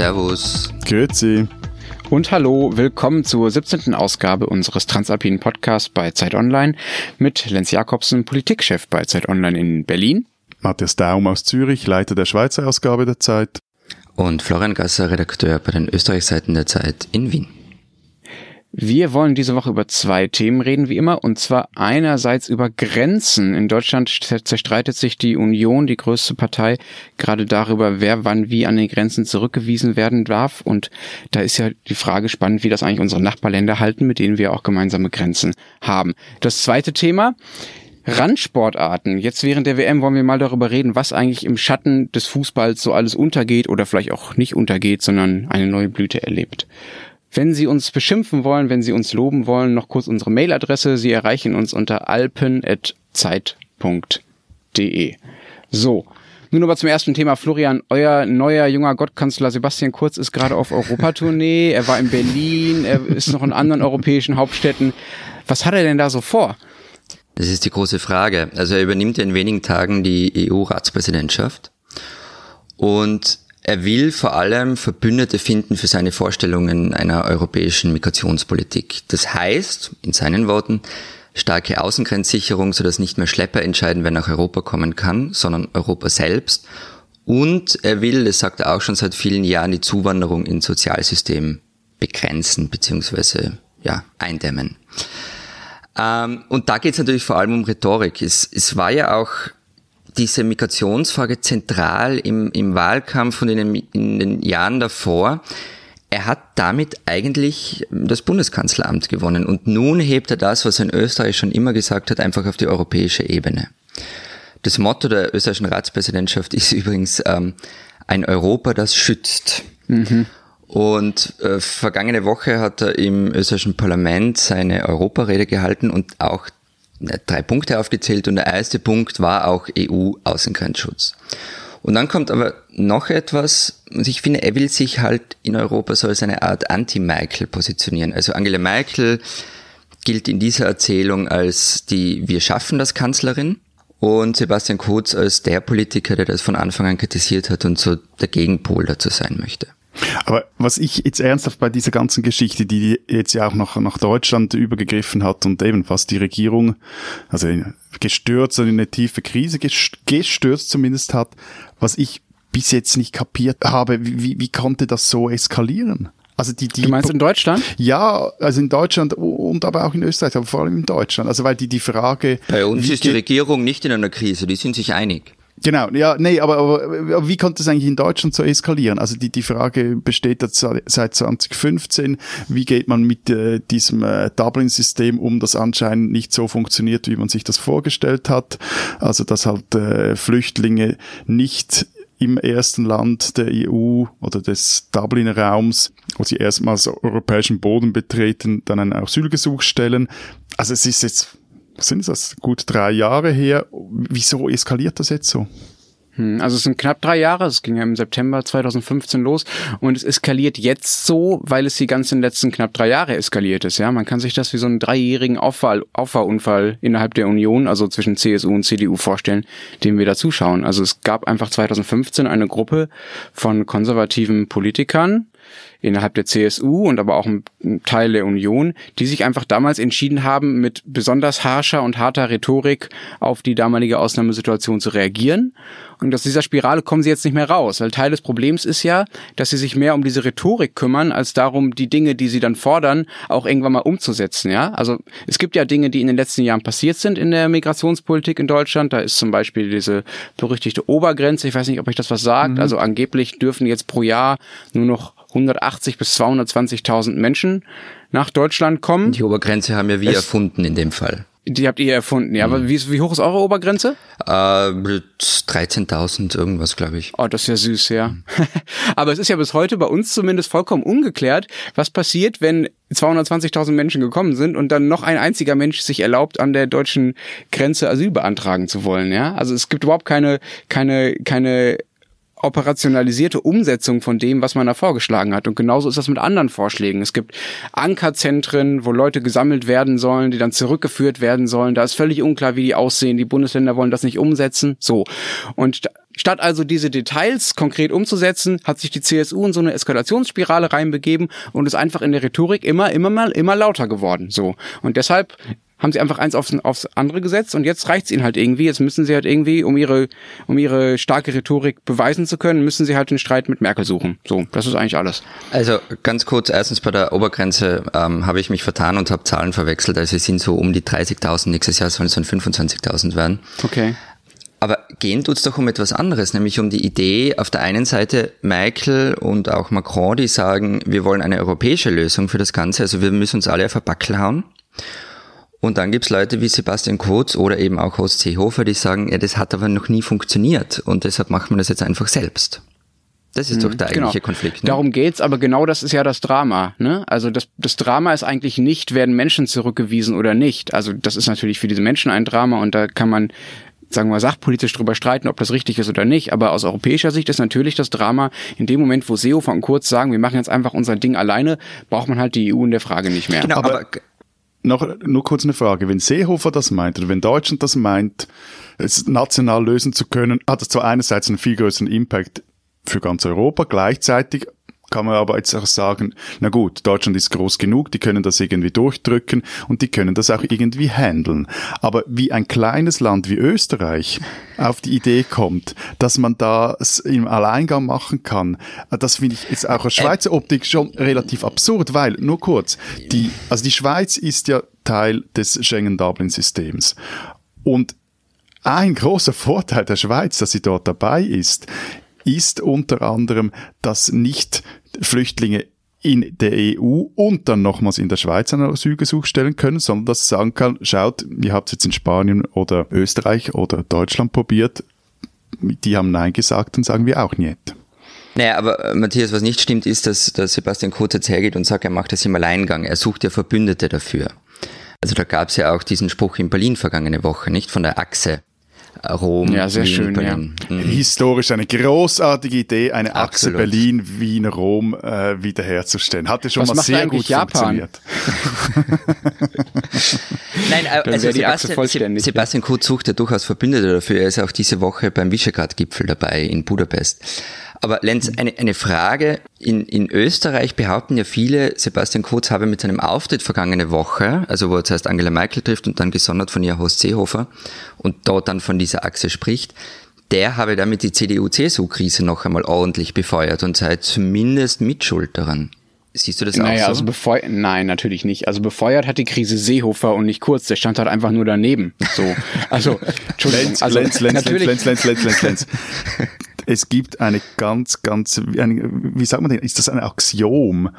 Servus. Grüezi. Und hallo, willkommen zur 17. Ausgabe unseres Transalpinen Podcasts bei Zeit Online mit Lenz Jakobsen, Politikchef bei Zeit Online in Berlin. Matthias Daum aus Zürich, Leiter der Schweizer Ausgabe der Zeit. Und Florian Gasser, Redakteur bei den Österreichseiten der Zeit in Wien. Wir wollen diese Woche über zwei Themen reden, wie immer, und zwar einerseits über Grenzen. In Deutschland zerstreitet sich die Union, die größte Partei, gerade darüber, wer wann wie an den Grenzen zurückgewiesen werden darf. Und da ist ja die Frage spannend, wie das eigentlich unsere Nachbarländer halten, mit denen wir auch gemeinsame Grenzen haben. Das zweite Thema, Randsportarten. Jetzt während der WM wollen wir mal darüber reden, was eigentlich im Schatten des Fußballs so alles untergeht oder vielleicht auch nicht untergeht, sondern eine neue Blüte erlebt. Wenn Sie uns beschimpfen wollen, wenn Sie uns loben wollen, noch kurz unsere Mailadresse. Sie erreichen uns unter alpen.zeit.de. So. Nun aber zum ersten Thema. Florian, euer neuer junger Gottkanzler Sebastian Kurz ist gerade auf Europatournee. Er war in Berlin, er ist noch in anderen europäischen Hauptstädten. Was hat er denn da so vor? Das ist die große Frage. Also er übernimmt in wenigen Tagen die EU-Ratspräsidentschaft. Und er will vor allem Verbündete finden für seine Vorstellungen einer europäischen Migrationspolitik. Das heißt, in seinen Worten, starke Außengrenzsicherung, sodass nicht mehr Schlepper entscheiden, wer nach Europa kommen kann, sondern Europa selbst. Und er will, das sagt er auch schon seit vielen Jahren, die Zuwanderung ins Sozialsystem begrenzen bzw. ja, eindämmen. Ähm, und da geht es natürlich vor allem um Rhetorik. Es, es war ja auch diese Migrationsfrage zentral im, im Wahlkampf und in den, in den Jahren davor. Er hat damit eigentlich das Bundeskanzleramt gewonnen. Und nun hebt er das, was er in Österreich schon immer gesagt hat, einfach auf die europäische Ebene. Das Motto der österreichischen Ratspräsidentschaft ist übrigens ähm, ein Europa, das schützt. Mhm. Und äh, vergangene Woche hat er im österreichischen Parlament seine Europarede gehalten und auch drei Punkte aufgezählt und der erste Punkt war auch EU-Außengrenzschutz. Und dann kommt aber noch etwas, und ich finde, er will sich halt in Europa so als eine Art Anti-Merkel positionieren. Also Angela Merkel gilt in dieser Erzählung als die Wir schaffen das Kanzlerin und Sebastian Kurz als der Politiker, der das von Anfang an kritisiert hat und so der Gegenpol dazu sein möchte. Aber was ich jetzt ernsthaft bei dieser ganzen Geschichte, die jetzt ja auch noch nach Deutschland übergegriffen hat und eben fast die Regierung, also gestürzt und in eine tiefe Krise gestürzt zumindest hat, was ich bis jetzt nicht kapiert habe, wie, wie konnte das so eskalieren? Also die, die, du meinst in Deutschland? Ja, also in Deutschland und aber auch in Österreich, aber vor allem in Deutschland. Also weil die, die Frage. Bei uns ist die Regierung nicht in einer Krise, die sind sich einig. Genau, ja, nee, aber, aber, wie konnte es eigentlich in Deutschland so eskalieren? Also die, die Frage besteht jetzt seit 2015, wie geht man mit äh, diesem äh, Dublin-System um, das anscheinend nicht so funktioniert, wie man sich das vorgestellt hat. Also dass halt äh, Flüchtlinge nicht im ersten Land der EU oder des Dublin-Raums, wo sie erstmals europäischen Boden betreten, dann ein Asylgesuch stellen. Also es ist jetzt sind das, gut drei Jahre her. Wieso eskaliert das jetzt so? Hm, also es sind knapp drei Jahre, es ging ja im September 2015 los und es eskaliert jetzt so, weil es die ganzen letzten knapp drei Jahre eskaliert ist. Ja, man kann sich das wie so einen dreijährigen Auffahr Auffahrunfall innerhalb der Union, also zwischen CSU und CDU vorstellen, dem wir da zuschauen. Also es gab einfach 2015 eine Gruppe von konservativen Politikern, innerhalb der CSU und aber auch ein Teil der Union, die sich einfach damals entschieden haben, mit besonders harscher und harter Rhetorik auf die damalige Ausnahmesituation zu reagieren. Und aus dieser Spirale kommen sie jetzt nicht mehr raus, weil Teil des Problems ist ja, dass sie sich mehr um diese Rhetorik kümmern, als darum, die Dinge, die sie dann fordern, auch irgendwann mal umzusetzen, ja. Also es gibt ja Dinge, die in den letzten Jahren passiert sind in der Migrationspolitik in Deutschland. Da ist zum Beispiel diese berüchtigte Obergrenze. Ich weiß nicht, ob euch das was sagt. Mhm. Also angeblich dürfen jetzt pro Jahr nur noch 180 bis 220.000 Menschen nach Deutschland kommen. Die Obergrenze haben ja wir es, erfunden in dem Fall. Die habt ihr erfunden, ja. Mhm. Aber wie, wie hoch ist eure Obergrenze? Äh, 13.000 irgendwas, glaube ich. Oh, das ist ja süß, ja. Mhm. Aber es ist ja bis heute bei uns zumindest vollkommen ungeklärt, was passiert, wenn 220.000 Menschen gekommen sind und dann noch ein einziger Mensch sich erlaubt, an der deutschen Grenze Asyl beantragen zu wollen, ja. Also es gibt überhaupt keine, keine, keine operationalisierte Umsetzung von dem, was man da vorgeschlagen hat. Und genauso ist das mit anderen Vorschlägen. Es gibt Ankerzentren, wo Leute gesammelt werden sollen, die dann zurückgeführt werden sollen. Da ist völlig unklar, wie die aussehen. Die Bundesländer wollen das nicht umsetzen. So. Und Statt also diese Details konkret umzusetzen, hat sich die CSU in so eine Eskalationsspirale reinbegeben und ist einfach in der Rhetorik immer, immer mal, immer lauter geworden. So. Und deshalb haben sie einfach eins aufs, aufs andere gesetzt und jetzt reicht's ihnen halt irgendwie. Jetzt müssen sie halt irgendwie, um ihre, um ihre starke Rhetorik beweisen zu können, müssen sie halt den Streit mit Merkel suchen. So, das ist eigentlich alles. Also ganz kurz, erstens bei der Obergrenze ähm, habe ich mich vertan und habe Zahlen verwechselt. Also es sind so um die 30.000, nächstes Jahr sollen es dann 25.000 werden. Okay. Aber gehen tut's doch um etwas anderes, nämlich um die Idee, auf der einen Seite Merkel und auch Macron, die sagen, wir wollen eine europäische Lösung für das Ganze, also wir müssen uns alle auf ein Backel hauen. Und dann gibt's Leute wie Sebastian Kurz oder eben auch Horst Seehofer, die sagen, ja, das hat aber noch nie funktioniert und deshalb macht man das jetzt einfach selbst. Das ist doch der genau. eigentliche Konflikt. Ne? Darum geht's, aber genau das ist ja das Drama. Ne? Also das, das Drama ist eigentlich nicht, werden Menschen zurückgewiesen oder nicht. Also das ist natürlich für diese Menschen ein Drama und da kann man sagen wir mal, sachpolitisch drüber streiten, ob das richtig ist oder nicht. Aber aus europäischer Sicht ist natürlich das Drama, in dem Moment, wo Seehofer und Kurz sagen, wir machen jetzt einfach unser Ding alleine, braucht man halt die EU in der Frage nicht mehr. Genau, aber, aber noch nur kurz eine Frage. Wenn Seehofer das meint oder wenn Deutschland das meint, es national lösen zu können, hat es zwar einerseits einen viel größeren Impact für ganz Europa, gleichzeitig kann man aber jetzt auch sagen, na gut, Deutschland ist groß genug, die können das irgendwie durchdrücken und die können das auch irgendwie handeln. Aber wie ein kleines Land wie Österreich auf die Idee kommt, dass man das im Alleingang machen kann, das finde ich jetzt auch aus Schweizer Optik schon relativ absurd, weil, nur kurz, die, also die Schweiz ist ja Teil des Schengen-Dublin-Systems. Und ein großer Vorteil der Schweiz, dass sie dort dabei ist, ist unter anderem, dass nicht Flüchtlinge in der EU und dann nochmals in der Schweiz einen Asylgesuch stellen können, sondern dass sie sagen kann, schaut, ihr habt es jetzt in Spanien oder Österreich oder Deutschland probiert, die haben Nein gesagt, dann sagen wir auch nicht. Naja, aber äh, Matthias, was nicht stimmt, ist, dass, dass Sebastian Kurz jetzt hergeht und sagt, er macht das im Alleingang. Er sucht ja Verbündete dafür. Also da gab es ja auch diesen Spruch in Berlin vergangene Woche, nicht? Von der Achse. Rom. Ja, sehr Wien, schön. Berlin. Ja. Mhm. Historisch eine großartige Idee, eine Achse Berlin, Wien, Rom äh, wiederherzustellen. Hatte schon Was mal sehr gut Japan? funktioniert. Nein, also Sebastian, Sebastian Kurz sucht ja durchaus Verbündete dafür. Er ist auch diese Woche beim Visegrad-Gipfel dabei in Budapest. Aber Lenz, eine, eine Frage. In, in Österreich behaupten ja viele, Sebastian Kurz habe mit seinem Auftritt vergangene Woche, also wo er zuerst Angela Merkel trifft und dann gesondert von ihr Horst Seehofer und dort dann von dieser Achse spricht, der habe damit die CDU-CSU-Krise noch einmal ordentlich befeuert und sei zumindest Mitschuld daran. Siehst du das naja, auch so? Also befeuert, nein, natürlich nicht. Also befeuert hat die Krise Seehofer und nicht Kurz. Der stand halt einfach nur daneben. So, also, Entschuldigung. Lenz, also, Lenz, Lenz, natürlich. Lenz, Lenz, Lenz, Lenz, Lenz, Lenz. Es gibt eine ganz, ganz, eine, wie sagt man denn, ist das ein Axiom?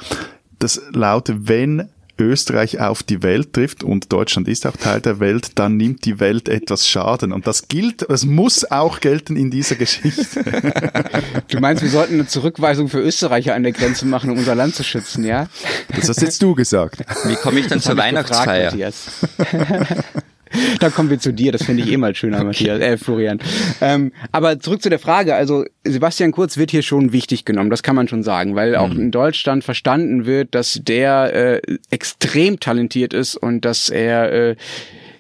Das lautet, wenn Österreich auf die Welt trifft und Deutschland ist auch Teil der Welt, dann nimmt die Welt etwas Schaden. Und das gilt, das muss auch gelten in dieser Geschichte. Du meinst, wir sollten eine Zurückweisung für Österreicher an der Grenze machen, um unser Land zu schützen, ja? Das hast jetzt du gesagt. Wie komme ich dann das zur Weihnachtsfeier? Gefragt, da kommen wir zu dir, das finde ich eh mal schöner, Matthias, äh, Florian. Ähm, aber zurück zu der Frage, also Sebastian Kurz wird hier schon wichtig genommen, das kann man schon sagen, weil auch mhm. in Deutschland verstanden wird, dass der äh, extrem talentiert ist und dass er äh,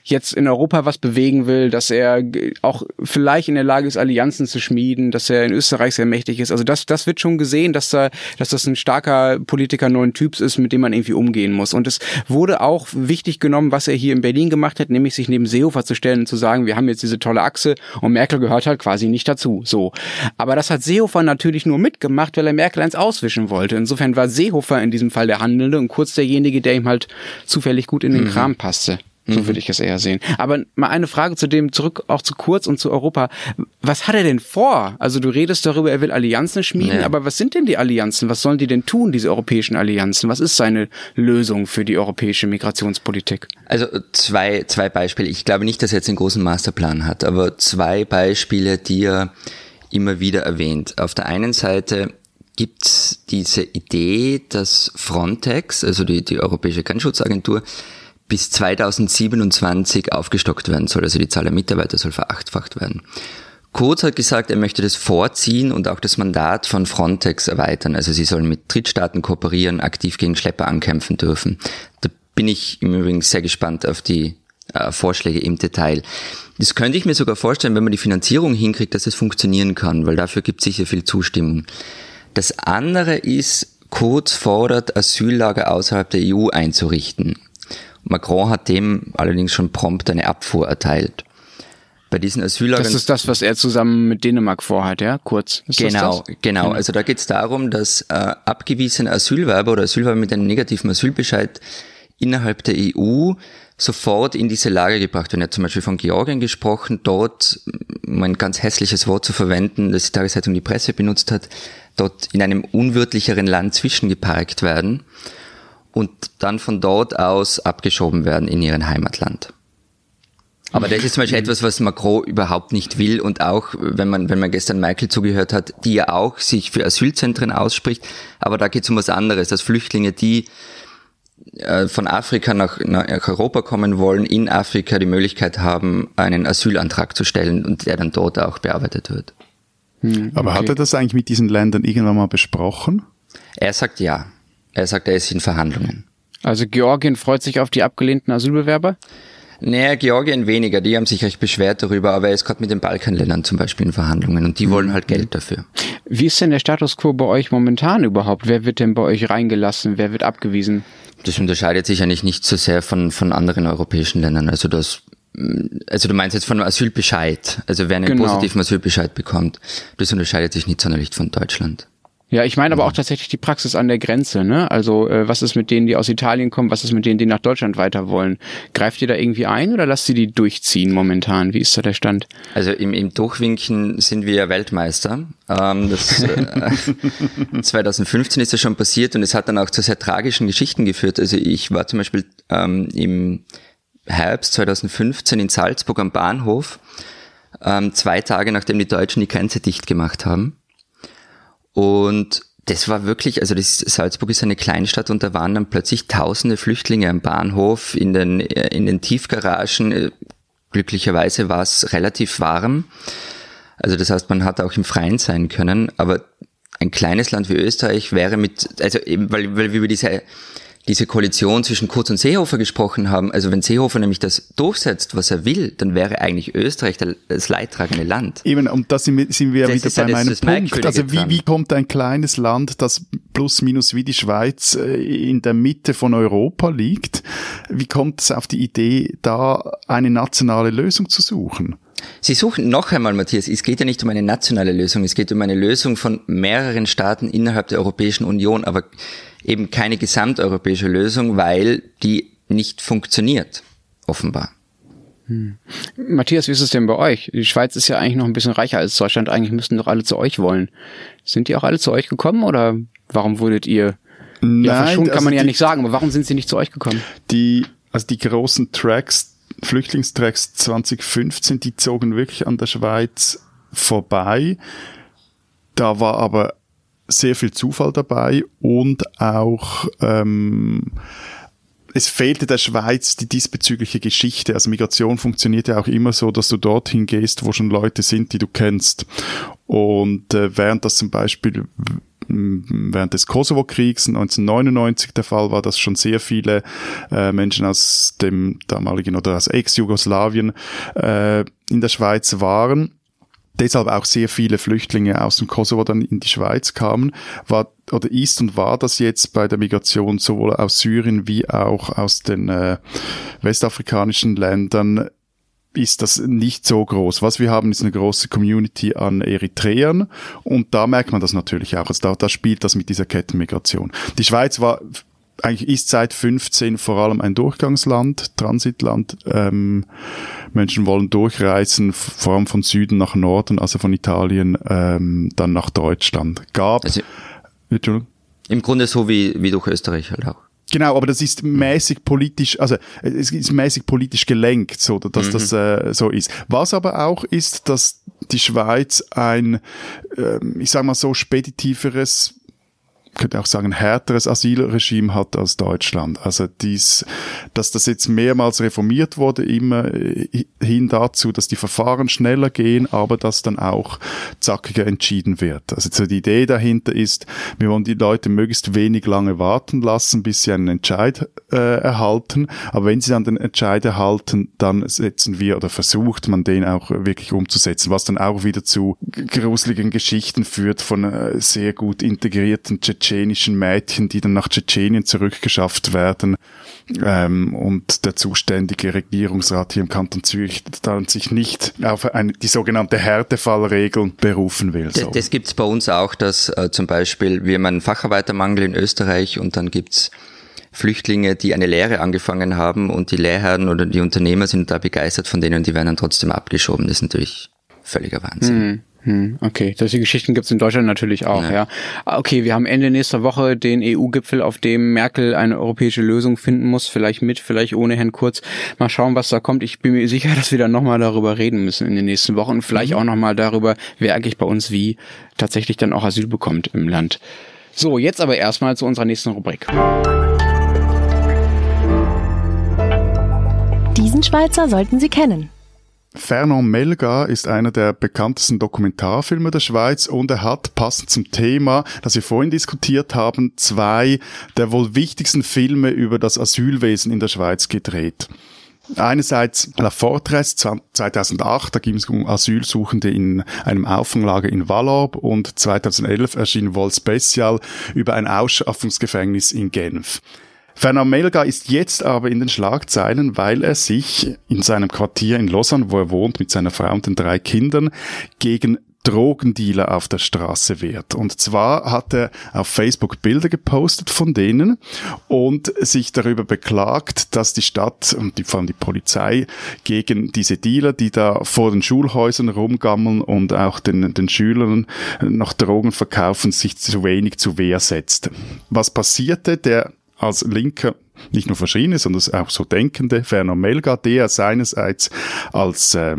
jetzt in Europa was bewegen will, dass er auch vielleicht in der Lage ist, Allianzen zu schmieden, dass er in Österreich sehr mächtig ist. Also das, das wird schon gesehen, dass da, dass das ein starker Politiker neuen Typs ist, mit dem man irgendwie umgehen muss. Und es wurde auch wichtig genommen, was er hier in Berlin gemacht hat, nämlich sich neben Seehofer zu stellen und zu sagen, wir haben jetzt diese tolle Achse und Merkel gehört halt quasi nicht dazu. So. Aber das hat Seehofer natürlich nur mitgemacht, weil er Merkel eins auswischen wollte. Insofern war Seehofer in diesem Fall der Handelnde und kurz derjenige, der ihm halt zufällig gut in den mhm. Kram passte. So mhm. würde ich es eher sehen. Aber mal eine Frage zu dem, zurück auch zu Kurz und zu Europa. Was hat er denn vor? Also du redest darüber, er will Allianzen schmieden, ja. aber was sind denn die Allianzen? Was sollen die denn tun, diese europäischen Allianzen? Was ist seine Lösung für die europäische Migrationspolitik? Also zwei, zwei Beispiele. Ich glaube nicht, dass er jetzt einen großen Masterplan hat, aber zwei Beispiele, die er immer wieder erwähnt. Auf der einen Seite gibt diese Idee, dass Frontex, also die, die Europäische Grenzschutzagentur, bis 2027 aufgestockt werden soll. Also die Zahl der Mitarbeiter soll verachtfacht werden. Kurz hat gesagt, er möchte das vorziehen und auch das Mandat von Frontex erweitern. Also sie sollen mit Drittstaaten kooperieren, aktiv gegen Schlepper ankämpfen dürfen. Da bin ich im Übrigen sehr gespannt auf die äh, Vorschläge im Detail. Das könnte ich mir sogar vorstellen, wenn man die Finanzierung hinkriegt, dass es funktionieren kann, weil dafür gibt es sicher viel Zustimmung. Das andere ist, Kurz fordert, Asyllager außerhalb der EU einzurichten. Macron hat dem allerdings schon prompt eine Abfuhr erteilt. Bei diesen Asyllagern. Das ist das, was er zusammen mit Dänemark vorhat, ja? Kurz. Ist genau, genau. Genau. Also da geht es darum, dass äh, abgewiesene Asylwerber oder Asylwerber mit einem negativen Asylbescheid innerhalb der EU sofort in diese Lage gebracht werden. Er hat zum Beispiel von Georgien gesprochen, dort, um ein ganz hässliches Wort zu verwenden, das die Tageszeitung die Presse benutzt hat, dort in einem unwirtlicheren Land zwischengeparkt werden und dann von dort aus abgeschoben werden in ihren Heimatland. Aber das ist zum Beispiel etwas, was Macron überhaupt nicht will und auch, wenn man, wenn man gestern Michael zugehört hat, die ja auch sich für Asylzentren ausspricht, aber da geht es um was anderes, dass Flüchtlinge, die äh, von Afrika nach, nach Europa kommen wollen, in Afrika die Möglichkeit haben, einen Asylantrag zu stellen und der dann dort auch bearbeitet wird. Hm, Aber okay. hat er das eigentlich mit diesen Ländern irgendwann mal besprochen? Er sagt ja. Er sagt, er ist in Verhandlungen. Also Georgien freut sich auf die abgelehnten Asylbewerber? Naja, Georgien weniger, die haben sich recht beschwert darüber, aber er ist gerade mit den Balkanländern zum Beispiel in Verhandlungen und die wollen halt Geld dafür. Wie ist denn der Status quo bei euch momentan überhaupt? Wer wird denn bei euch reingelassen? Wer wird abgewiesen? Das unterscheidet sich eigentlich nicht so sehr von, von anderen europäischen Ländern. Also das, also du meinst jetzt von Asylbescheid, also wer einen genau. positiven Asylbescheid bekommt, das unterscheidet sich nicht sonderlich von Deutschland. Ja, ich meine aber auch tatsächlich die Praxis an der Grenze, ne? Also äh, was ist mit denen, die aus Italien kommen, was ist mit denen, die nach Deutschland weiter wollen? Greift ihr da irgendwie ein oder lasst ihr die durchziehen momentan? Wie ist da der Stand? Also im, im Durchwinken sind wir ja Weltmeister. Ähm, das, äh, 2015 ist das schon passiert und es hat dann auch zu sehr tragischen Geschichten geführt. Also ich war zum Beispiel ähm, im Herbst 2015 in Salzburg am Bahnhof, ähm, zwei Tage nachdem die Deutschen die Grenze dicht gemacht haben. Und das war wirklich, also das, Salzburg ist eine Kleinstadt und da waren dann plötzlich tausende Flüchtlinge am Bahnhof, in den, in den Tiefgaragen. Glücklicherweise war es relativ warm. Also das heißt, man hat auch im Freien sein können, aber ein kleines Land wie Österreich wäre mit, also eben, weil, weil wir über diese diese Koalition zwischen Kurz und Seehofer gesprochen haben, also wenn Seehofer nämlich das durchsetzt, was er will, dann wäre eigentlich Österreich das leidtragende Land. Eben, und da sind wir, sind wir wieder bei meinem Punkt. Also wie, wie kommt ein kleines Land, das plus minus wie die Schweiz äh, in der Mitte von Europa liegt, wie kommt es auf die Idee, da eine nationale Lösung zu suchen? Sie suchen noch einmal, Matthias, es geht ja nicht um eine nationale Lösung, es geht um eine Lösung von mehreren Staaten innerhalb der Europäischen Union, aber eben keine gesamteuropäische Lösung, weil die nicht funktioniert, offenbar. Hm. Matthias, wie ist es denn bei euch? Die Schweiz ist ja eigentlich noch ein bisschen reicher als Deutschland. Eigentlich müssten doch alle zu euch wollen. Sind die auch alle zu euch gekommen oder warum wurdet ihr? Nein, ja, verschont kann also man ja die, nicht sagen, aber warum sind sie nicht zu euch gekommen? Die, also die großen Tracks, Flüchtlingstracks 2015, die zogen wirklich an der Schweiz vorbei. Da war aber sehr viel Zufall dabei und auch ähm, es fehlte der Schweiz die diesbezügliche Geschichte. Also Migration funktioniert ja auch immer so, dass du dorthin gehst, wo schon Leute sind, die du kennst. Und äh, während das zum Beispiel während des Kosovo-Kriegs 1999 der Fall war, dass schon sehr viele äh, Menschen aus dem damaligen oder aus Ex-Jugoslawien äh, in der Schweiz waren deshalb auch sehr viele Flüchtlinge aus dem Kosovo dann in die Schweiz kamen, war oder ist und war das jetzt bei der Migration sowohl aus Syrien wie auch aus den äh, westafrikanischen Ländern ist das nicht so groß. Was wir haben, ist eine große Community an Eritreern und da merkt man das natürlich auch. Also da, da spielt das mit dieser Kettenmigration. Die Schweiz war eigentlich ist seit 15 vor allem ein Durchgangsland, Transitland. Ähm, Menschen wollen durchreisen, vor allem von Süden nach Norden, also von Italien ähm, dann nach Deutschland. Gab. Also, Im Grunde so wie, wie durch Österreich halt auch. Genau, aber das ist mäßig politisch, also es ist mäßig politisch gelenkt, so dass mhm. das äh, so ist. Was aber auch ist, dass die Schweiz ein, äh, ich sag mal so, speditiveres könnte auch sagen, härteres Asylregime hat als Deutschland. Also dies, dass das jetzt mehrmals reformiert wurde, immer äh, hin dazu, dass die Verfahren schneller gehen, aber dass dann auch zackiger entschieden wird. Also so die Idee dahinter ist, wir wollen die Leute möglichst wenig lange warten lassen, bis sie einen Entscheid äh, erhalten. Aber wenn sie dann den Entscheid erhalten, dann setzen wir oder versucht man den auch wirklich umzusetzen, was dann auch wieder zu gruseligen Geschichten führt von äh, sehr gut integrierten tschetschenischen Mädchen, die dann nach Tschetschenien zurückgeschafft werden. Ähm, und der zuständige Regierungsrat hier im Kanton Zürich dann sich nicht auf eine, die sogenannte Härtefallregel berufen will. So. Das, das gibt's bei uns auch, dass äh, zum Beispiel wir haben einen Facharbeitermangel in Österreich und dann gibt's Flüchtlinge, die eine Lehre angefangen haben und die Lehrherren oder die Unternehmer sind da begeistert von denen und die werden dann trotzdem abgeschoben. Das ist natürlich völliger Wahnsinn. Mhm. Hm, okay, solche Geschichten gibt's in Deutschland natürlich auch, ja. ja. Okay, wir haben Ende nächster Woche den EU-Gipfel, auf dem Merkel eine europäische Lösung finden muss, vielleicht mit, vielleicht ohne Herrn Kurz. Mal schauen, was da kommt. Ich bin mir sicher, dass wir dann nochmal darüber reden müssen in den nächsten Wochen und vielleicht mhm. auch nochmal darüber, wer eigentlich bei uns wie tatsächlich dann auch Asyl bekommt im Land. So, jetzt aber erstmal zu unserer nächsten Rubrik. Diesen Schweizer sollten Sie kennen. Fernand Melga ist einer der bekanntesten Dokumentarfilme der Schweiz und er hat passend zum Thema, das wir vorhin diskutiert haben, zwei der wohl wichtigsten Filme über das Asylwesen in der Schweiz gedreht. Einerseits La Fortress 2008, da ging es um Asylsuchende in einem Auffanglager in Wallorb und 2011 erschien Vol Special über ein Ausschaffungsgefängnis in Genf. Fernand Melga ist jetzt aber in den Schlagzeilen, weil er sich in seinem Quartier in Lausanne, wo er wohnt, mit seiner Frau und den drei Kindern, gegen Drogendealer auf der Straße wehrt. Und zwar hat er auf Facebook Bilder gepostet von denen und sich darüber beklagt, dass die Stadt und vor allem die Polizei gegen diese Dealer, die da vor den Schulhäusern rumgammeln und auch den, den Schülern noch Drogen verkaufen, sich zu wenig zu Wehr setzt. Was passierte? Der als Linker nicht nur verschiedene, sondern auch so Denkende, Ferner Melga, der seinerseits als äh,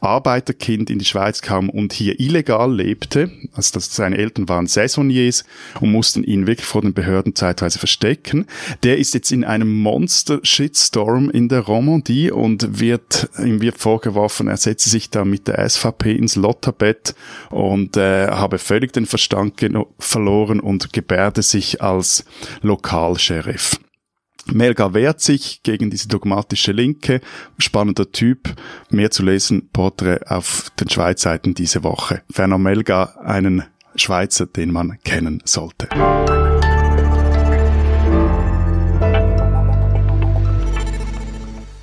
Arbeiterkind in die Schweiz kam und hier illegal lebte. Also das, seine Eltern waren Saisoniers und mussten ihn wirklich vor den Behörden zeitweise verstecken. Der ist jetzt in einem Monster-Shitstorm in der Romandie und wird, ihm wird vorgeworfen, er setze sich da mit der SVP ins Lotterbett und äh, habe völlig den Verstand verloren und gebärde sich als Lokalsheriff. Melga wehrt sich gegen diese dogmatische Linke. Spannender Typ. Mehr zu lesen, Porträt auf den Schweizseiten diese Woche. Ferner Melga, einen Schweizer, den man kennen sollte.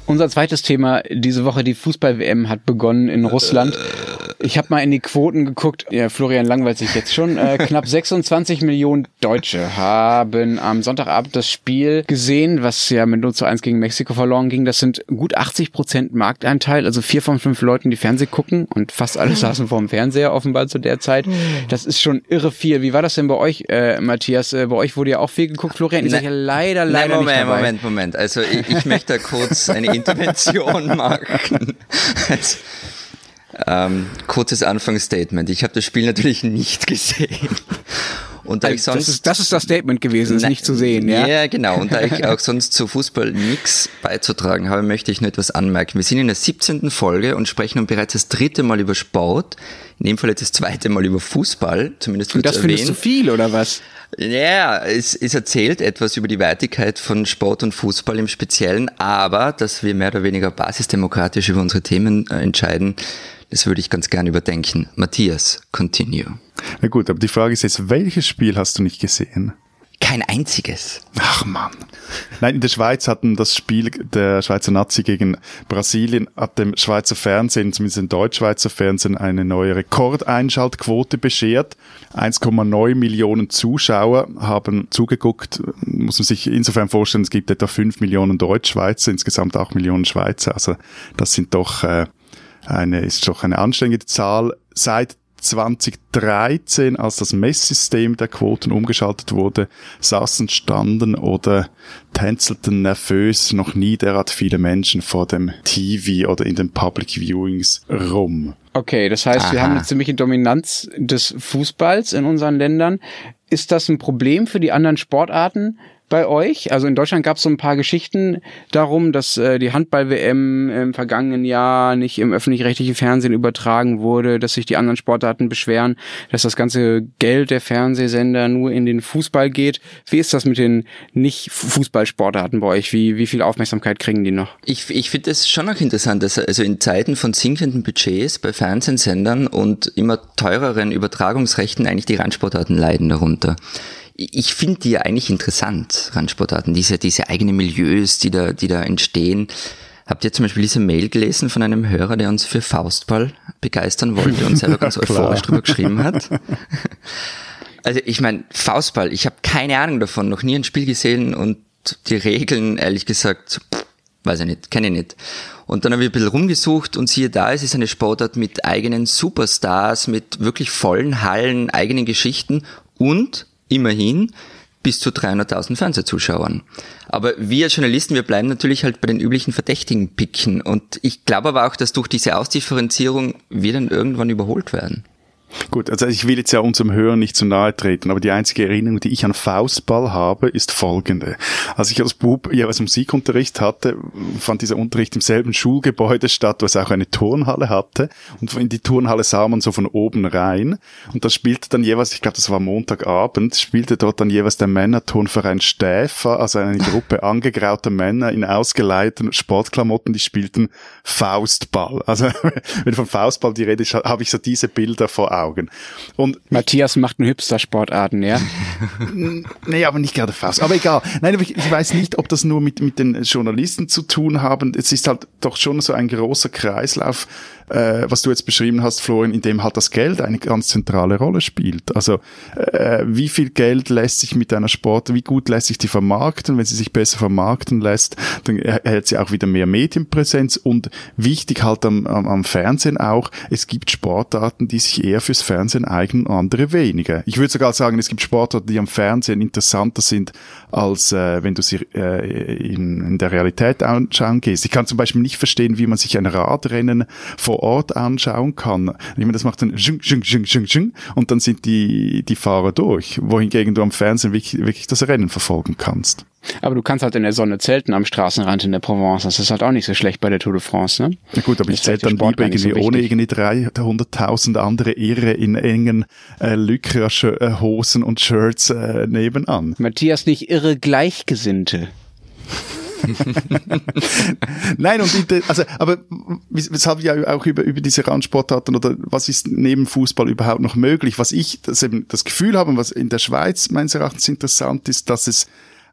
Unser zweites Thema diese Woche, die Fußball-WM hat begonnen in Russland. Ich habe mal in die Quoten geguckt. Ja, Florian langweilt sich jetzt schon. Äh, knapp 26 Millionen Deutsche haben am Sonntagabend das Spiel gesehen, was ja mit 0 zu 1 gegen Mexiko verloren ging. Das sind gut 80 Prozent Marktanteil, also vier von fünf Leuten, die Fernseh gucken und fast alle saßen vor dem Fernseher offenbar zu der Zeit. Das ist schon irre viel. Wie war das denn bei euch, äh, Matthias? Äh, bei euch wurde ja auch viel geguckt. Florian, ich sage ja leider, leider Nein, Moment, nicht dabei. Moment, Moment. Also ich, ich möchte da kurz eine Intervention machen. Also, ähm, kurzes Anfangsstatement. Ich habe das Spiel natürlich nicht gesehen. Und da also, ich sonst, das, ist, das ist das Statement gewesen, es nicht zu sehen, ja? Ja, genau. Und da ich auch sonst zu Fußball nichts beizutragen habe, möchte ich nur etwas anmerken. Wir sind in der 17. Folge und sprechen nun bereits das dritte Mal über Sport. In dem Fall jetzt das zweite Mal über Fußball, zumindest Und das erwähnt. findest du viel, oder was? Ja, es, es erzählt etwas über die Wertigkeit von Sport und Fußball im Speziellen, aber dass wir mehr oder weniger basisdemokratisch über unsere Themen äh, entscheiden, das würde ich ganz gern überdenken. Matthias, continue. Na gut, aber die Frage ist jetzt, welches Spiel hast du nicht gesehen? Kein einziges. Ach man. Nein, in der Schweiz hatten das Spiel der Schweizer Nazi gegen Brasilien hat dem Schweizer Fernsehen, zumindest dem Deutschschweizer Fernsehen, eine neue Rekordeinschaltquote beschert. 1,9 Millionen Zuschauer haben zugeguckt. Muss man sich insofern vorstellen, es gibt etwa 5 Millionen Deutschschweizer, insgesamt 8 Millionen Schweizer. Also das sind doch äh, eine, ist doch eine anständige Zahl. Seit 2013, als das Messsystem der Quoten umgeschaltet wurde, saßen, standen oder tänzelten nervös noch nie derart viele Menschen vor dem TV oder in den Public Viewings rum. Okay, das heißt, Aha. wir haben eine ziemliche Dominanz des Fußballs in unseren Ländern. Ist das ein Problem für die anderen Sportarten? Bei euch? Also in Deutschland gab es so ein paar Geschichten darum, dass äh, die Handball-WM im vergangenen Jahr nicht im öffentlich-rechtlichen Fernsehen übertragen wurde, dass sich die anderen Sportarten beschweren, dass das ganze Geld der Fernsehsender nur in den Fußball geht. Wie ist das mit den nicht-Fußballsportarten bei euch? Wie, wie viel Aufmerksamkeit kriegen die noch? Ich, ich finde es schon auch interessant, dass also in Zeiten von sinkenden Budgets bei Fernsehsendern und immer teureren Übertragungsrechten eigentlich die Randsportarten leiden darunter ich finde die ja eigentlich interessant, Randsportarten, diese, diese eigenen Milieus, die da, die da entstehen. Habt ihr zum Beispiel diese Mail gelesen von einem Hörer, der uns für Faustball begeistern wollte und selber ganz euphorisch drüber geschrieben hat? Also ich meine, Faustball, ich habe keine Ahnung davon, noch nie ein Spiel gesehen und die Regeln, ehrlich gesagt, weiß ich nicht, kenne ich nicht. Und dann habe ich ein bisschen rumgesucht und siehe da, es ist eine Sportart mit eigenen Superstars, mit wirklich vollen Hallen, eigenen Geschichten und immerhin bis zu 300.000 Fernsehzuschauern. Aber wir Journalisten, wir bleiben natürlich halt bei den üblichen Verdächtigen picken. Und ich glaube aber auch, dass durch diese Ausdifferenzierung wir dann irgendwann überholt werden. Gut, also ich will jetzt ja unserem Hörer nicht zu nahe treten, aber die einzige Erinnerung, die ich an Faustball habe, ist folgende. Als ich als Bub ja was Musikunterricht hatte, fand dieser Unterricht im selben Schulgebäude statt, was auch eine Turnhalle hatte. Und in die Turnhalle sah man so von oben rein. Und da spielte dann jeweils, ich glaube, das war Montagabend, spielte dort dann jeweils der Männerturnverein Stäfer, also eine Gruppe angegrauter Männer in ausgeleiteten Sportklamotten, die spielten Faustball. Also wenn von Faustball die Rede ist, habe ich so diese Bilder vor Augen. Und Matthias macht einen Hipster-Sportarten, ja? nee, aber nicht gerade Faust. Aber egal. Nein, ich, ich weiß nicht, ob das nur mit, mit den Journalisten zu tun haben. Es ist halt doch schon so ein großer Kreislauf äh, was du jetzt beschrieben hast, Florian, in dem halt das Geld eine ganz zentrale Rolle spielt. Also äh, wie viel Geld lässt sich mit einer Sport, wie gut lässt sich die vermarkten? Wenn sie sich besser vermarkten lässt, dann erhält sie auch wieder mehr Medienpräsenz und wichtig halt am, am, am Fernsehen auch, es gibt Sportarten, die sich eher fürs Fernsehen eignen, andere weniger. Ich würde sogar sagen, es gibt Sportarten, die am Fernsehen interessanter sind, als äh, wenn du sie äh, in, in der Realität anschauen gehst. Ich kann zum Beispiel nicht verstehen, wie man sich ein Radrennen vor vor Ort anschauen kann. Ich meine, das macht dann und dann sind die, die Fahrer durch, wohingegen du am Fernsehen wirklich, wirklich das Rennen verfolgen kannst. Aber du kannst halt in der Sonne zelten am Straßenrand in der Provence. Das ist halt auch nicht so schlecht bei der Tour de France, ne? Na gut, aber ich zelte dann lieber irgendwie so ohne irgendwie 300.000 andere Irre in engen äh, Lycra-Hosen und Shirts äh, nebenan. Matthias, nicht irre Gleichgesinnte. Nein, und die, also, aber weshalb wir auch über, über diese Randsportarten oder was ist neben Fußball überhaupt noch möglich? Was ich das eben das Gefühl habe, was in der Schweiz meines Erachtens interessant ist, dass es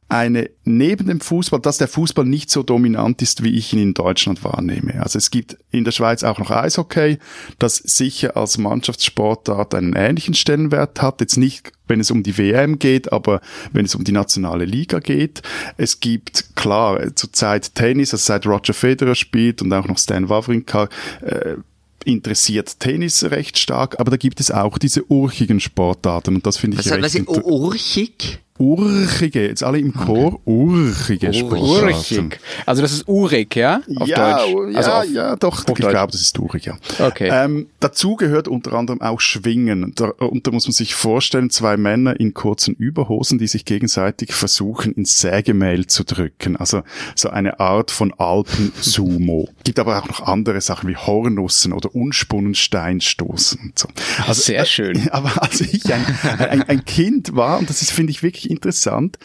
eine neben dem Fußball, dass der Fußball nicht so dominant ist, wie ich ihn in Deutschland wahrnehme. Also es gibt in der Schweiz auch noch Eishockey, das sicher als Mannschaftssportart einen ähnlichen Stellenwert hat. Jetzt nicht, wenn es um die WM geht, aber wenn es um die nationale Liga geht. Es gibt klar zurzeit Tennis, also seit Roger Federer spielt und auch noch Stan Wawrinka. Äh, interessiert Tennis recht stark, aber da gibt es auch diese urchigen Sportarten und das finde ich was, recht was urchig? Urchige, jetzt alle im Chor, urchige Sportarten. Urchig. Also das ist urig, ja? Auf ja, Deutsch. Also ja, auf, ja, doch, ich glaube, das ist urig, ja. Okay. Ähm, dazu gehört unter anderem auch Schwingen. Da, und da muss man sich vorstellen, zwei Männer in kurzen Überhosen, die sich gegenseitig versuchen, ins Sägemehl zu drücken. Also so eine Art von Alpen-Sumo. Gibt aber auch noch andere Sachen wie Hornussen oder unspunnen Steinstoßen und so. Also, Sehr schön. Äh, aber als ich ein, ein, ein Kind war, und das ist, finde ich, wirklich wirklich interessant.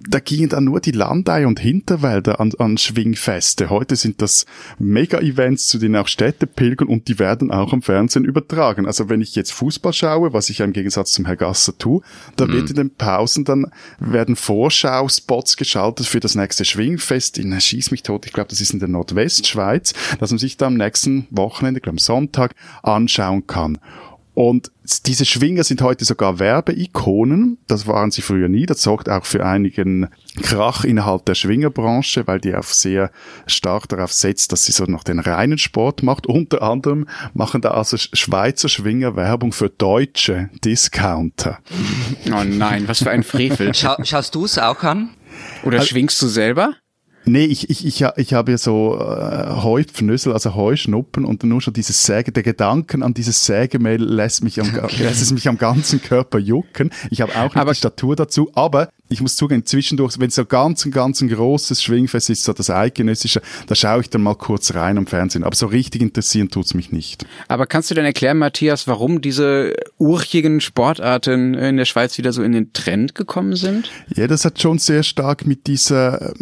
Da gingen dann nur die Landei und Hinterwälder an, an Schwingfeste. Heute sind das Mega-Events, zu denen auch Städte pilgern und die werden auch am Fernsehen übertragen. Also wenn ich jetzt Fußball schaue, was ich ja im Gegensatz zum Herr Gasser tue, da mhm. wird in den Pausen dann werden Vorschau-Spots geschaltet für das nächste Schwingfest in Schieß mich tot. Ich glaube, das ist in der Nordwestschweiz, dass man sich da am nächsten Wochenende, ich glaube am Sonntag, anschauen kann. Und diese Schwinger sind heute sogar Werbeikonen. Das waren sie früher nie. Das sorgt auch für einigen Krach innerhalb der Schwingerbranche, weil die auf sehr stark darauf setzt, dass sie so noch den reinen Sport macht. Unter anderem machen da also Schweizer Schwinger Werbung für deutsche Discounter. Oh nein, was für ein Frevel. Schau, schaust du es auch an? Oder also, schwingst du selber? Nee, ich, ich, ich, ich habe ja so äh, Heupfnüssel, also Heuschnuppen und nur schon dieses Säge, der Gedanken an dieses Sägemehl lässt mich am, okay. lässt es mich am ganzen Körper jucken. Ich habe auch die Statur dazu, aber ich muss zugeben, zwischendurch, wenn es so ganz, ein ganz ein großes Schwingfest ist, so das eidgenössische, da schaue ich dann mal kurz rein am Fernsehen. Aber so richtig interessieren tut's mich nicht. Aber kannst du denn erklären, Matthias, warum diese urchigen Sportarten in der Schweiz wieder so in den Trend gekommen sind? Ja, das hat schon sehr stark mit dieser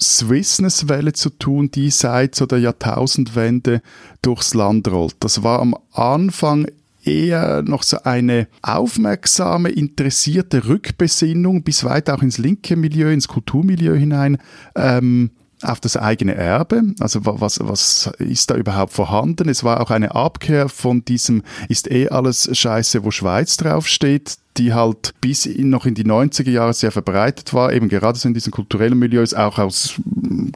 Swissness-Welle zu tun, die seit so der Jahrtausendwende durchs Land rollt. Das war am Anfang eher noch so eine aufmerksame, interessierte Rückbesinnung bis weit auch ins linke Milieu, ins Kulturmilieu hinein. Ähm, auf das eigene Erbe, also was, was ist da überhaupt vorhanden? Es war auch eine Abkehr von diesem, ist eh alles scheiße, wo Schweiz draufsteht, die halt bis in, noch in die 90er Jahre sehr verbreitet war, eben gerade so in diesen kulturellen Milieus, auch aus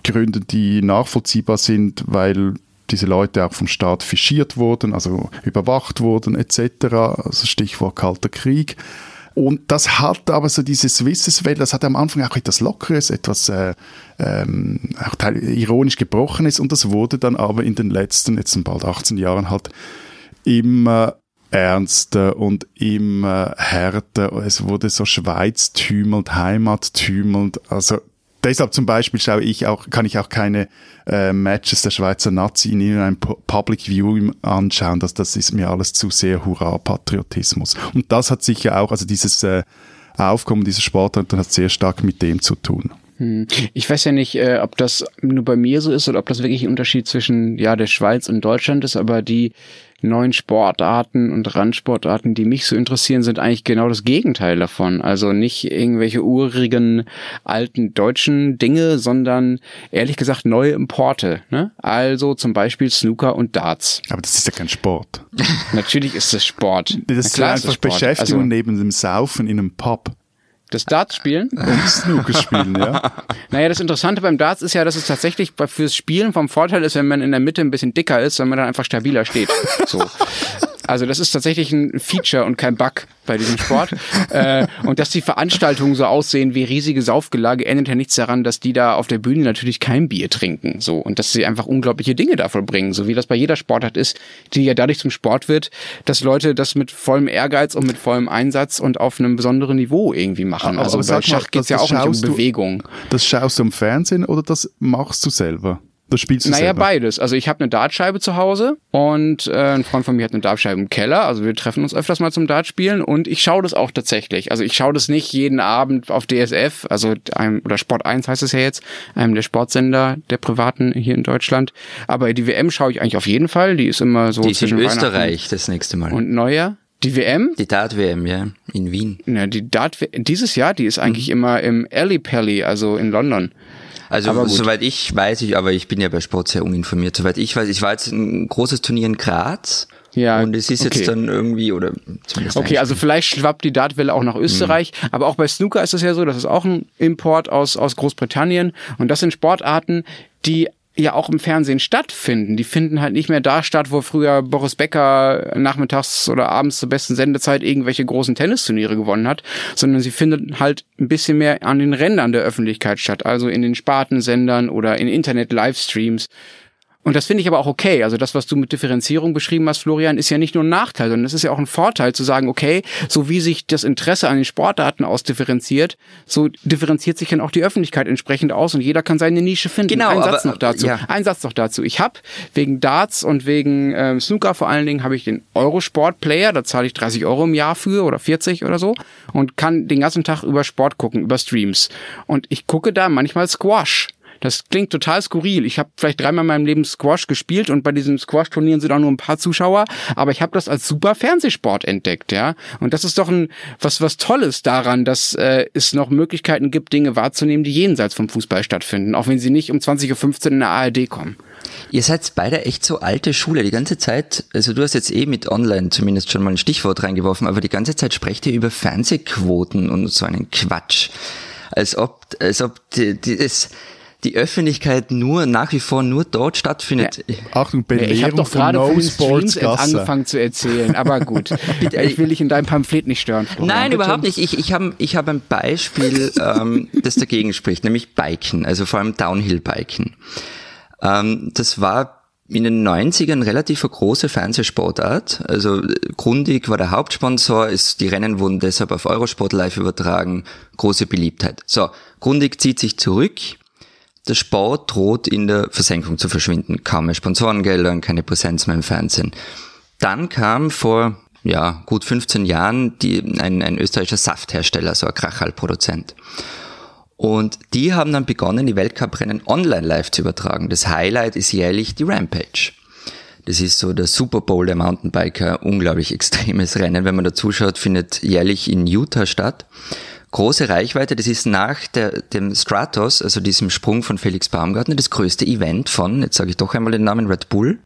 Gründen, die nachvollziehbar sind, weil diese Leute auch vom Staat fischiert wurden, also überwacht wurden etc., also Stichwort Kalter Krieg. Und das hat aber so diese Swisses-Welt, das hat am Anfang auch etwas Lockeres, etwas äh, ähm, auch ironisch Gebrochenes und das wurde dann aber in den letzten, jetzt bald 18 Jahren halt immer ernster und immer härter. Es wurde so schweiztümelnd, heimattümelnd. Also deshalb zum Beispiel schaue ich auch, kann ich auch keine äh, Matches der Schweizer Nazi in einem Public Viewing anschauen. Das, das ist mir alles zu sehr Hurra-Patriotismus. Und das hat sicher auch, also dieses äh, Aufkommen dieser Sportart hat sehr stark mit dem zu tun. Hm. Ich weiß ja nicht, äh, ob das nur bei mir so ist oder ob das wirklich ein Unterschied zwischen ja der Schweiz und Deutschland ist, aber die neuen Sportarten und Randsportarten, die mich so interessieren, sind eigentlich genau das Gegenteil davon. Also nicht irgendwelche urigen alten deutschen Dinge, sondern ehrlich gesagt neue Importe. Ne? Also zum Beispiel Snooker und Darts. Aber das ist ja kein Sport. Natürlich ist das Sport. Das ist einfach Beschäftigung also, neben dem Saufen in einem Pub. Das Darts spielen? Und Snooker spielen, ja. naja, das Interessante beim Darts ist ja, dass es tatsächlich fürs Spielen vom Vorteil ist, wenn man in der Mitte ein bisschen dicker ist, wenn man dann einfach stabiler steht. So. Also das ist tatsächlich ein Feature und kein Bug bei diesem Sport. äh, und dass die Veranstaltungen so aussehen wie riesige Saufgelage, ändert ja nichts daran, dass die da auf der Bühne natürlich kein Bier trinken. So. Und dass sie einfach unglaubliche Dinge da vollbringen, so wie das bei jeder Sportart ist, die ja dadurch zum Sport wird, dass Leute das mit vollem Ehrgeiz und mit vollem Einsatz und auf einem besonderen Niveau irgendwie machen. Aber, also bei Schach geht es ja auch nicht um Bewegung. Du, das schaust du im Fernsehen oder das machst du selber? Das spielst du Naja, selber? beides. Also ich habe eine Dartscheibe zu Hause und äh, ein Freund von mir hat eine Dartscheibe im Keller. Also wir treffen uns öfters mal zum Dartspielen und ich schaue das auch tatsächlich. Also ich schaue das nicht jeden Abend auf DSF, also einem, oder Sport 1 heißt es ja jetzt, einem der Sportsender der privaten hier in Deutschland. Aber die WM schaue ich eigentlich auf jeden Fall. Die ist immer so die zwischen ist in Österreich das nächste Mal. Und Neujahr. Die WM? Die Dart-WM, ja, in Wien. Ja, die Dart dieses Jahr, die ist eigentlich mhm. immer im Alley Pally, also in London. Also soweit ich weiß, ich, aber ich bin ja bei Sport sehr uninformiert. Soweit ich weiß, ich war jetzt ein großes Turnier in Graz. Ja, und es ist okay. jetzt dann irgendwie, oder zumindest. Okay, also vielleicht schwappt die Dartwelle auch nach Österreich, mhm. aber auch bei Snooker ist es ja so, das ist auch ein Import aus, aus Großbritannien und das sind Sportarten, die ja auch im Fernsehen stattfinden. Die finden halt nicht mehr da statt, wo früher Boris Becker nachmittags oder abends zur besten Sendezeit irgendwelche großen Tennisturniere gewonnen hat, sondern sie finden halt ein bisschen mehr an den Rändern der Öffentlichkeit statt, also in den Spartensendern oder in Internet-Livestreams. Und das finde ich aber auch okay. Also das, was du mit Differenzierung beschrieben hast, Florian, ist ja nicht nur ein Nachteil, sondern es ist ja auch ein Vorteil zu sagen, okay, so wie sich das Interesse an den Sportdaten ausdifferenziert, so differenziert sich dann auch die Öffentlichkeit entsprechend aus und jeder kann seine Nische finden. Genau, ein Satz noch dazu. Ja. Ein Satz noch dazu. Ich habe wegen Darts und wegen ähm, Snooker vor allen Dingen habe ich den Eurosport Player, da zahle ich 30 Euro im Jahr für oder 40 oder so und kann den ganzen Tag über Sport gucken, über Streams. Und ich gucke da manchmal Squash Das klingt total skurril. Ich habe vielleicht dreimal in meinem Leben Squash gespielt und bei diesen Squash-Turnieren sind auch nur ein paar Zuschauer, aber ich habe das als super Fernsehsport entdeckt, ja. Und das ist doch ein was was Tolles daran, dass äh, es noch Möglichkeiten gibt, Dinge wahrzunehmen, die jenseits vom Fußball stattfinden, auch wenn sie nicht um 20.15 Uhr in der ARD kommen. Ihr seid beide echt so alte Schule. Die ganze Zeit, also du hast jetzt eh mit online zumindest schon mal ein Stichwort reingeworfen, aber die ganze Zeit sprecht ihr über Fernsehquoten und so einen Quatsch. Als ob, als ob die, die, das, die Öffentlichkeit nur nach wie vor nur dort stattfindet. Ja. Achtung, Belehrung ich habe doch gerade von den Streams angefangen zu erzählen, aber gut. ich will dich in deinem Pamphlet nicht stören. Florian. Nein, Bitte. überhaupt nicht. Ich, ich habe ich hab ein Beispiel, ähm, das dagegen spricht, nämlich Biken, also vor allem Downhill-Biken. Ähm, das war in den 90ern relativ eine große Fernsehsportart. Also Grundig war der Hauptsponsor, ist, die Rennen wurden deshalb auf Eurosport live übertragen, große Beliebtheit. So, Grundig zieht sich zurück, der Sport droht in der Versenkung zu verschwinden. Kaum mehr Sponsorengelder, keine Präsenz mehr im Fernsehen. Dann kam vor ja, gut 15 Jahren die, ein, ein österreichischer Safthersteller, so ein Krachal-Produzent. Und die haben dann begonnen, die Weltcuprennen online live zu übertragen. Das Highlight ist jährlich die Rampage. Das ist so der Super Bowl der Mountainbiker, unglaublich extremes Rennen. Wenn man da zuschaut, findet jährlich in Utah statt. Große Reichweite, das ist nach der, dem Stratos, also diesem Sprung von Felix Baumgartner, das größte Event von, jetzt sage ich doch einmal den Namen, Red Bull.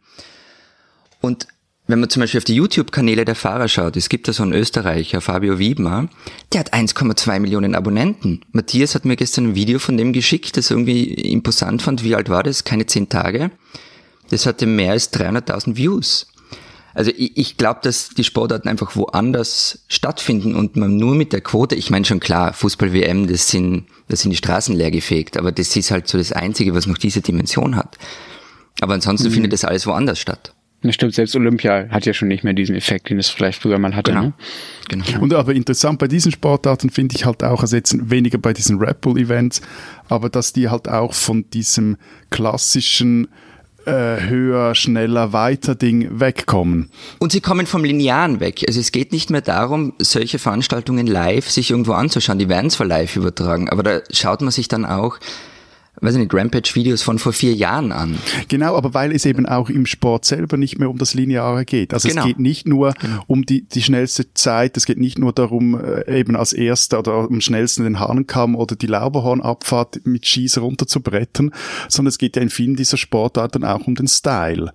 Und wenn man zum Beispiel auf die YouTube-Kanäle der Fahrer schaut, es gibt da so einen Österreicher, Fabio Wiedmer, der hat 1,2 Millionen Abonnenten. Matthias hat mir gestern ein Video von dem geschickt, das irgendwie imposant fand. Wie alt war das? Keine zehn Tage. Das hatte mehr als 300.000 Views. Also ich, ich glaube, dass die Sportarten einfach woanders stattfinden und man nur mit der Quote, ich meine schon klar, Fußball-WM, das sind, das sind die Straßen leer gefegt, aber das ist halt so das Einzige, was noch diese Dimension hat. Aber ansonsten mhm. findet das alles woanders statt. Das stimmt, selbst Olympia hat ja schon nicht mehr diesen Effekt, den es vielleicht früher mal hatte. Genau. Ne? genau. Und aber interessant bei diesen Sportarten finde ich halt auch, also jetzt weniger bei diesen Red Bull Events, aber dass die halt auch von diesem klassischen äh, höher, schneller, weiter Ding wegkommen. Und sie kommen vom Linearen weg. Also es geht nicht mehr darum, solche Veranstaltungen live sich irgendwo anzuschauen. Die werden zwar live übertragen, aber da schaut man sich dann auch weiß ich nicht, Rampage-Videos von vor vier Jahren an. Genau, aber weil es eben auch im Sport selber nicht mehr um das Lineare geht. Also genau. es geht nicht nur genau. um die, die schnellste Zeit, es geht nicht nur darum, äh, eben als Erster oder am schnellsten den Hahnenkamm oder die Lauberhornabfahrt mit Schießer runterzubrettern, sondern es geht ja in vielen dieser Sportarten auch um den Style.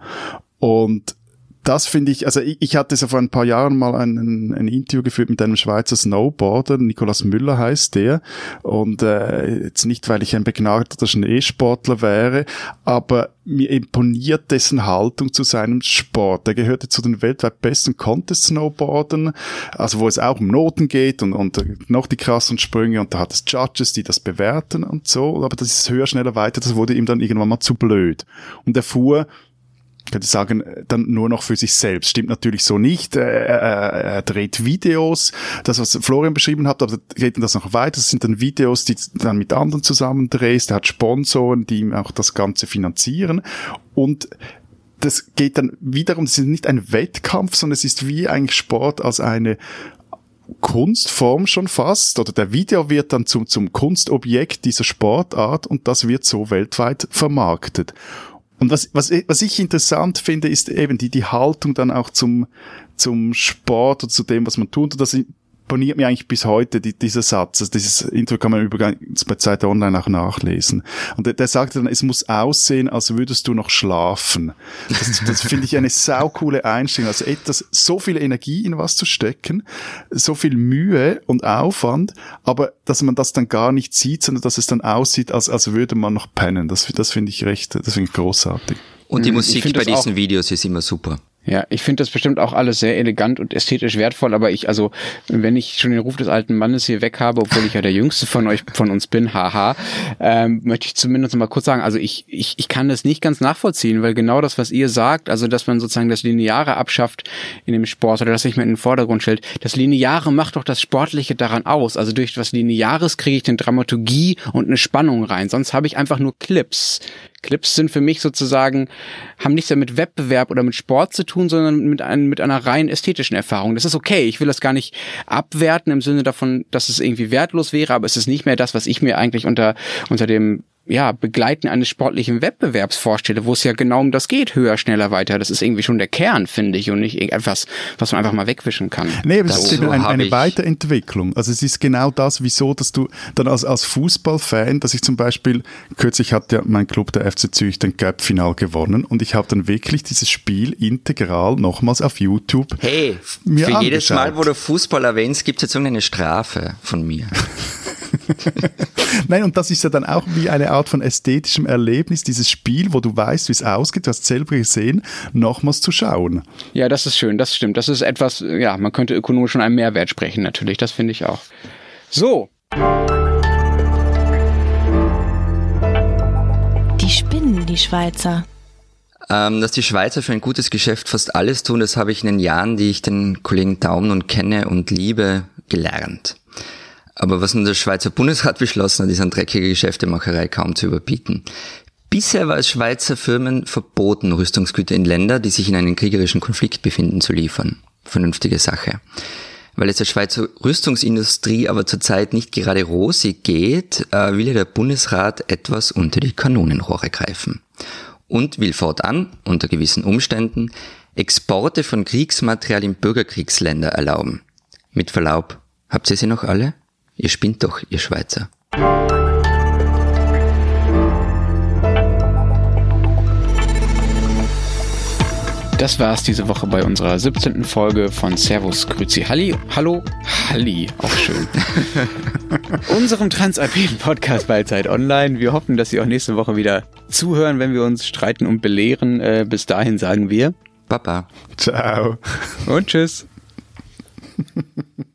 Und das finde ich, also ich, ich hatte so vor ein paar Jahren mal ein, ein Interview geführt mit einem Schweizer Snowboarder, Nikolaus Müller heißt der. Und äh, jetzt nicht, weil ich ein begnadeter Schneesportler wäre, aber mir imponiert dessen Haltung zu seinem Sport. Er gehörte zu den weltweit besten Contest-Snowboardern, also wo es auch um Noten geht und, und noch die krassen Sprünge und da hat es Judges, die das bewerten und so, aber das ist höher, schneller, weiter, das wurde ihm dann irgendwann mal zu blöd. Und er fuhr könnte sagen, dann nur noch für sich selbst. Stimmt natürlich so nicht. Er, er, er dreht Videos, das, was Florian beschrieben hat, aber geht das noch weiter. Das sind dann Videos, die dann mit anderen zusammen drehst. Er hat Sponsoren, die ihm auch das Ganze finanzieren. Und das geht dann wiederum, es ist nicht ein Wettkampf, sondern es ist wie eigentlich Sport als eine Kunstform schon fast, oder der Video wird dann zum, zum Kunstobjekt dieser Sportart und das wird so weltweit vermarktet. Und was, was, was ich interessant finde, ist eben die, die Haltung dann auch zum, zum Sport und zu dem, was man tut. Und das imponiert mir eigentlich bis heute, die, dieser Satz. Also dieses Intro kann man übrigens bei Zeit Online auch nachlesen. Und der, der sagte dann, es muss aussehen, als würdest du noch schlafen. Das, das finde ich eine saukoole Einstellung. Also etwas, so viel Energie in was zu stecken, so viel Mühe und Aufwand, aber dass man das dann gar nicht sieht, sondern dass es dann aussieht, als, als würde man noch pennen. Das, das finde ich recht, das finde ich großartig. Und die hm, Musik bei diesen Videos ist immer super. Ja, ich finde das bestimmt auch alles sehr elegant und ästhetisch wertvoll, aber ich, also, wenn ich schon den Ruf des alten Mannes hier weg habe, obwohl ich ja der Jüngste von euch, von uns bin, haha, ähm, möchte ich zumindest mal kurz sagen, also ich, ich, ich kann das nicht ganz nachvollziehen, weil genau das, was ihr sagt, also, dass man sozusagen das Lineare abschafft in dem Sport oder dass sich man in den Vordergrund stellt, das Lineare macht doch das Sportliche daran aus. Also durch was Lineares kriege ich eine Dramaturgie und eine Spannung rein, sonst habe ich einfach nur Clips. Clips sind für mich sozusagen, haben nichts mehr mit Wettbewerb oder mit Sport zu tun, sondern mit, einem, mit einer rein ästhetischen Erfahrung. Das ist okay. Ich will das gar nicht abwerten im Sinne davon, dass es irgendwie wertlos wäre, aber es ist nicht mehr das, was ich mir eigentlich unter, unter dem ja, Begleiten eines sportlichen Wettbewerbs vorstelle, wo es ja genau um das geht, höher, schneller, weiter. Das ist irgendwie schon der Kern, finde ich, und nicht irgendetwas, was man einfach mal wegwischen kann. Nee, aber es Das ist eben so ein, eine Weiterentwicklung. Also es ist genau das, wieso, dass du dann als, als Fußballfan, dass ich zum Beispiel, kürzlich hat ja mein Club, der FC Zürich, den Cup-Final gewonnen und ich habe dann wirklich dieses Spiel integral nochmals auf YouTube Hey, Mir für jedes angeschaut. Mal, wo du Fußball erwähnst, gibt es jetzt irgendeine Strafe von mir. Nein, und das ist ja dann auch wie eine Art von ästhetischem Erlebnis, dieses Spiel, wo du weißt, wie es ausgeht, du hast es selber gesehen, nochmals zu schauen. Ja, das ist schön, das stimmt. Das ist etwas, ja, man könnte ökonomisch von einem Mehrwert sprechen, natürlich. Das finde ich auch. So, Die spinnen, die Schweizer. Ähm, dass die Schweizer für ein gutes Geschäft fast alles tun, das habe ich in den Jahren, die ich den Kollegen Daumen und kenne und liebe, gelernt. Aber was nun der Schweizer Bundesrat beschlossen hat, ist an dreckige Geschäftemacherei kaum zu überbieten. Bisher war es Schweizer Firmen verboten, Rüstungsgüter in Länder, die sich in einem kriegerischen Konflikt befinden, zu liefern. Vernünftige Sache. Weil es der Schweizer Rüstungsindustrie aber zurzeit nicht gerade rosig geht, äh, will ja der Bundesrat etwas unter die Kanonenrohre greifen. Und will fortan, unter gewissen Umständen, Exporte von Kriegsmaterial in Bürgerkriegsländer erlauben. Mit Verlaub, habt ihr sie noch alle? Ihr spinnt doch, ihr Schweizer. das war's diese Woche bei unserer 17. Folge von Servus Grüzi Halli. Hallo, Halli, auch schön. Unserem Transalpinen Podcast bei Zeit Online. Wir hoffen, dass Sie auch nächste Woche wieder zuhören, wenn wir uns streiten und belehren. Äh, bis dahin sagen wir Papa. Ciao. und tschüss.